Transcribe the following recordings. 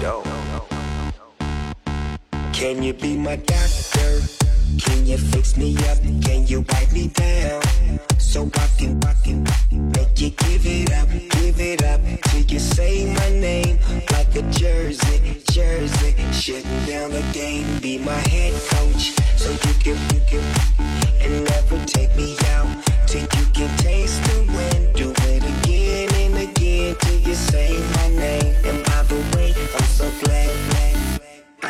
Dogg. Can you be my doctor? Can you fix me up? Can you wipe me down? So I can, I can make you give it up, give it up till you say my name like a jersey, jersey. Shutting down the game, be my head coach,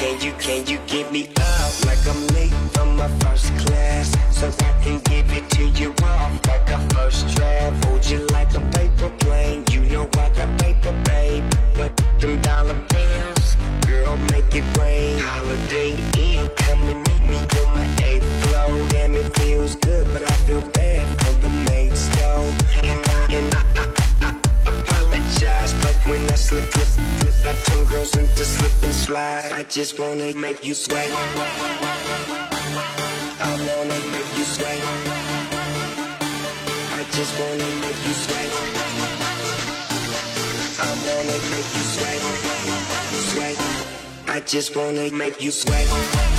Can you, can you give me up like I'm late from my first class? So I can give it to you off like a first draft. Hold you like a paper plane. You know I got paper, babe. But them dollar bills, girl, make it rain. Holiday Inn, come and meet me on my eighth floor. Damn, it feels good, but I feel bad for the maid's though. And I, and I, I, I apologize, but when I slip, slip, slip, I turn girls into slide. I just wanna make you sweat. I wanna make you sweat. I just wanna make you sweat. I wanna make you sweat. Sweat. I just wanna make you sweat.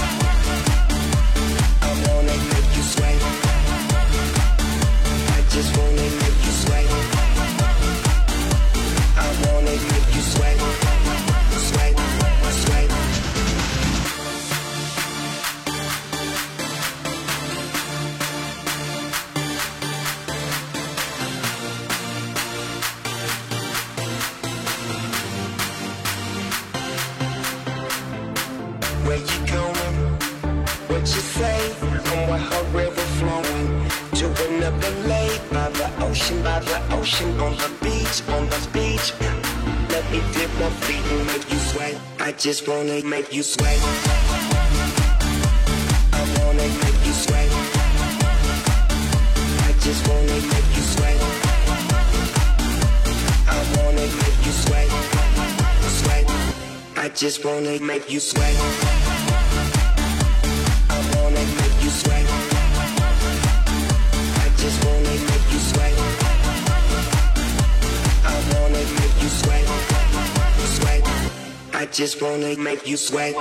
Where you going? What you say? I'm with her river flowing to another lake by the ocean, by the ocean, on the beach, on the beach. Let me dip my feet and make you sweat. I just wanna make you sweat. I wanna make you sweat. I just wanna make you sweat. I wanna make you sweat. Sweat. I just wanna make you sweat. I just wanna make you sweat.